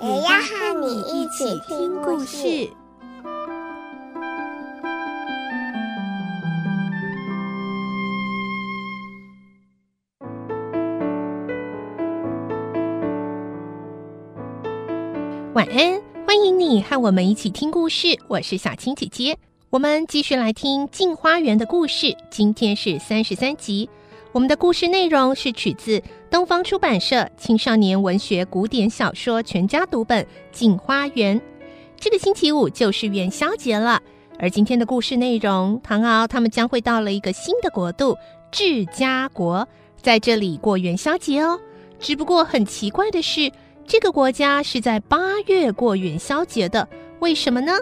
也要和你一起听故事。晚安，欢迎你和我们一起听故事。我是小青姐姐，我们继续来听《镜花缘》的故事。今天是三十三集。我们的故事内容是取自东方出版社青少年文学古典小说全家读本《镜花缘》。这个星期五就是元宵节了，而今天的故事内容，唐敖他们将会到了一个新的国度——智家国，在这里过元宵节哦。只不过很奇怪的是，这个国家是在八月过元宵节的，为什么呢？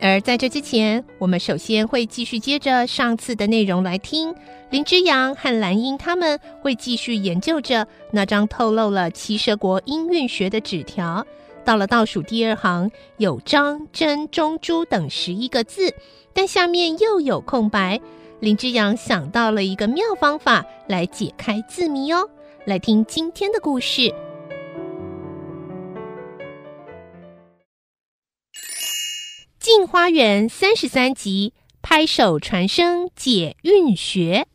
而在这之前，我们首先会继续接着上次的内容来听林之阳和兰英他们会继续研究着那张透露了七蛇国音韵学的纸条。到了倒数第二行，有张、真、中、珠等十一个字，但下面又有空白。林之阳想到了一个妙方法来解开字谜哦，来听今天的故事。《镜花缘》三十三集，拍手传声解韵学。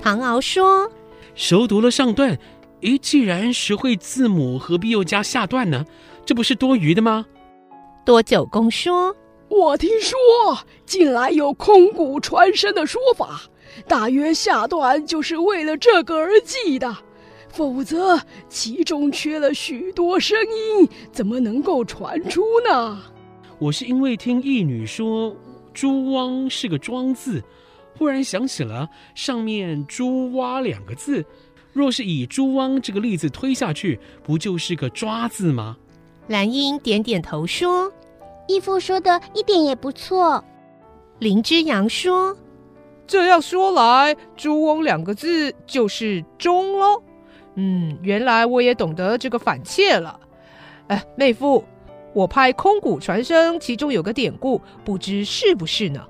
唐敖说：“熟读了上段，咦，既然学会字母，何必又加下段呢？这不是多余的吗？”多九公说：“我听说近来有空谷传声的说法，大约下段就是为了这个而记的。”否则，其中缺了许多声音，怎么能够传出呢？我是因为听义女说“猪汪”是个庄字，忽然想起了上面“猪蛙”两个字。若是以“猪汪”这个例子推下去，不就是个“抓”字吗？兰英点点头说：“义父说的一点也不错。”林之阳说：“这样说来，‘猪汪’两个字就是‘中’喽。”嗯，原来我也懂得这个反切了。哎，妹夫，我拍空谷传声，其中有个典故，不知是不是呢？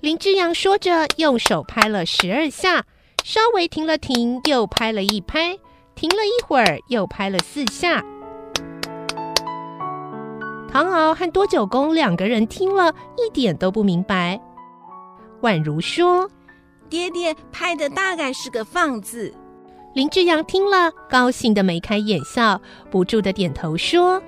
林之阳说着，用手拍了十二下，稍微停了停，又拍了一拍，停了一会儿，又拍了四下。唐敖和多九公两个人听了一点都不明白。宛如说：“爹爹拍的大概是个放字。”林志扬听了，高兴的眉开眼笑，不住的点头说：“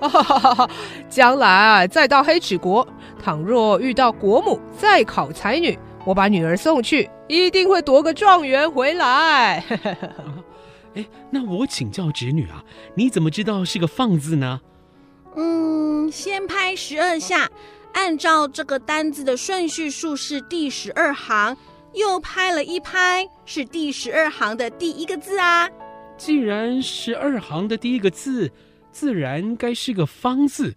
哈哈哈哈！将来啊，再到黑齿国，倘若遇到国母再考才女，我把女儿送去，一定会夺个状元回来。”哎，那我请教侄女啊，你怎么知道是个放字呢？嗯，先拍十二下，按照这个单字的顺序数是第十二行。又拍了一拍，是第十二行的第一个字啊。既然十二行的第一个字，自然该是个方字，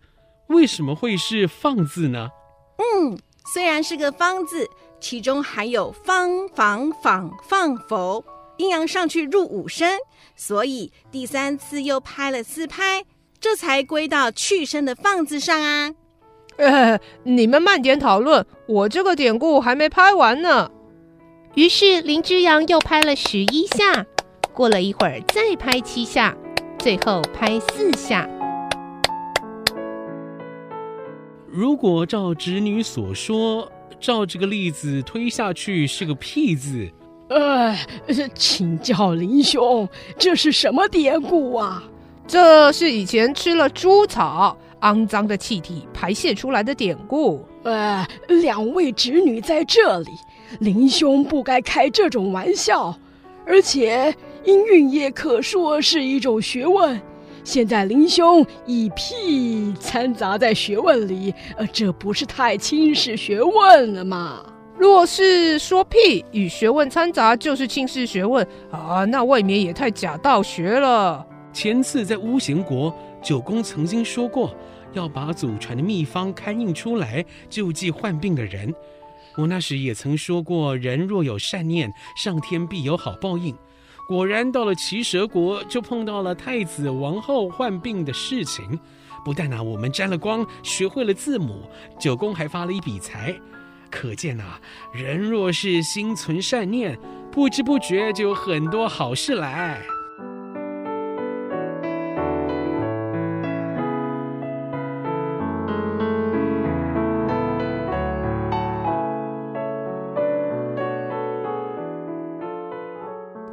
为什么会是放字呢？嗯，虽然是个方字，其中含有方、房、仿、放、否，阴阳上去入五声，所以第三次又拍了四拍，这才归到去声的放字上啊。呃，你们慢点讨论，我这个典故还没拍完呢。于是林之阳又拍了十一下，过了一会儿再拍七下，最后拍四下。如果照侄女所说，照这个例子推下去是个屁字。哎，请教林兄，这是什么典故啊？这是以前吃了猪草，肮脏的气体排泄出来的典故。呃，两位侄女在这里。林兄不该开这种玩笑，而且音韵也可说是一种学问。现在林兄以屁掺杂在学问里，呃，这不是太轻视学问了吗？若是说屁与学问掺杂就是轻视学问啊，那未免也太假道学了。前次在巫贤国，九公曾经说过，要把祖传的秘方刊印出来，救济患病的人。我那时也曾说过，人若有善念，上天必有好报应。果然到了奇蛇国，就碰到了太子王后患病的事情。不但啊，我们沾了光，学会了字母，九公还发了一笔财。可见啊，人若是心存善念，不知不觉就有很多好事来。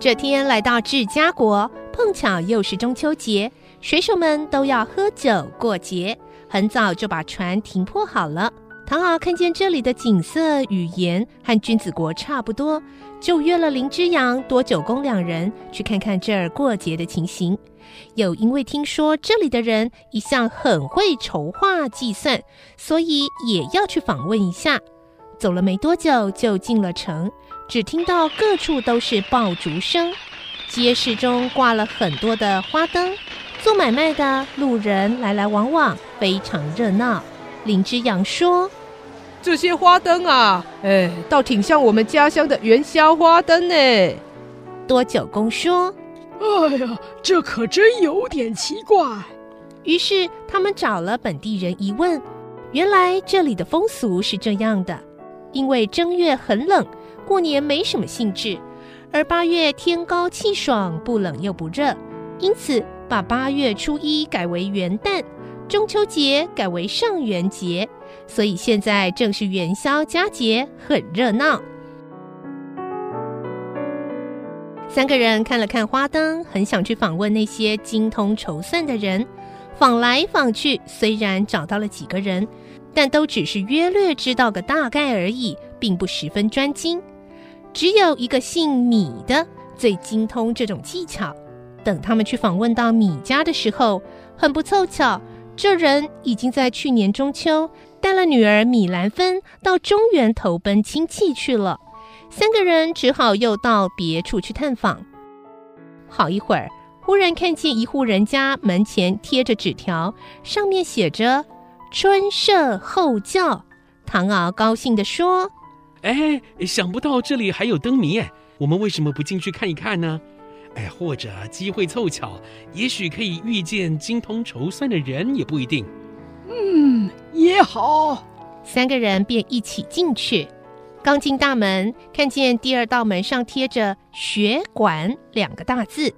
这天来到治家国，碰巧又是中秋节，水手们都要喝酒过节，很早就把船停泊好了。唐敖看见这里的景色语言和君子国差不多，就约了林之阳、多九公两人去看看这儿过节的情形。又因为听说这里的人一向很会筹划计算，所以也要去访问一下。走了没多久，就进了城。只听到各处都是爆竹声，街市中挂了很多的花灯，做买卖的路人来来往往，非常热闹。林之阳说：“这些花灯啊，哎，倒挺像我们家乡的元宵花灯呢。”多九公说：“哎呀，这可真有点奇怪。”于是他们找了本地人一问，原来这里的风俗是这样的：因为正月很冷。过年没什么兴致，而八月天高气爽，不冷又不热，因此把八月初一改为元旦，中秋节改为上元节，所以现在正是元宵佳节，很热闹。三个人看了看花灯，很想去访问那些精通筹算的人，访来访去，虽然找到了几个人，但都只是约略知道个大概而已，并不十分专精。只有一个姓米的最精通这种技巧。等他们去访问到米家的时候，很不凑巧，这人已经在去年中秋带了女儿米兰芬到中原投奔亲戚去了。三个人只好又到别处去探访。好一会儿，忽然看见一户人家门前贴着纸条，上面写着“春社后教”。唐敖高兴地说。哎，想不到这里还有灯谜哎！我们为什么不进去看一看呢？哎，或者机会凑巧，也许可以遇见精通筹算的人，也不一定。嗯，也好。三个人便一起进去。刚进大门，看见第二道门上贴着“学馆”两个大字。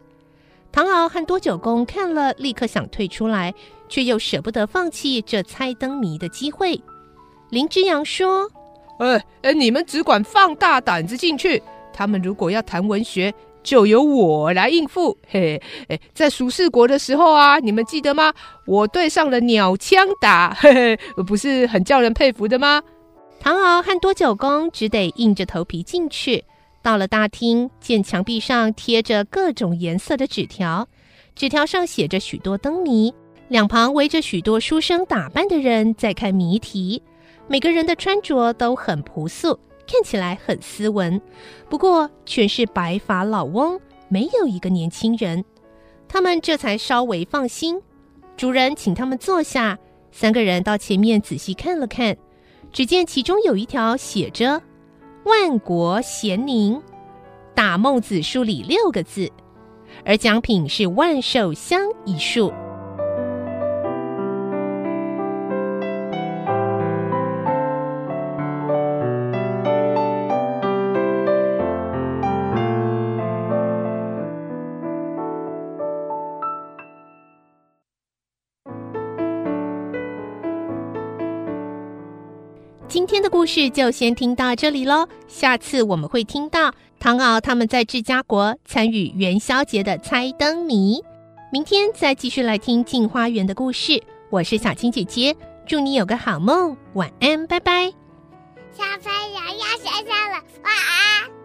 唐敖和多九公看了，立刻想退出来，却又舍不得放弃这猜灯谜的机会。林之阳说。呃呃，你们只管放大胆子进去。他们如果要谈文学，就由我来应付。嘿，哎，在蜀世国的时候啊，你们记得吗？我对上了鸟枪打，嘿嘿，不是很叫人佩服的吗？唐敖和多九公只得硬着头皮进去。到了大厅，见墙壁上贴着各种颜色的纸条，纸条上写着许多灯谜，两旁围着许多书生打扮的人在看谜题。每个人的穿着都很朴素，看起来很斯文。不过全是白发老翁，没有一个年轻人。他们这才稍微放心。主人请他们坐下，三个人到前面仔细看了看，只见其中有一条写着“万国咸宁”，打孟子书里六个字，而奖品是万寿香一束。今天的故事就先听到这里喽，下次我们会听到唐敖他们在治家国参与元宵节的猜灯谜，明天再继续来听镜花缘的故事。我是小青姐姐，祝你有个好梦，晚安，拜拜。小朋友要睡觉了，晚安。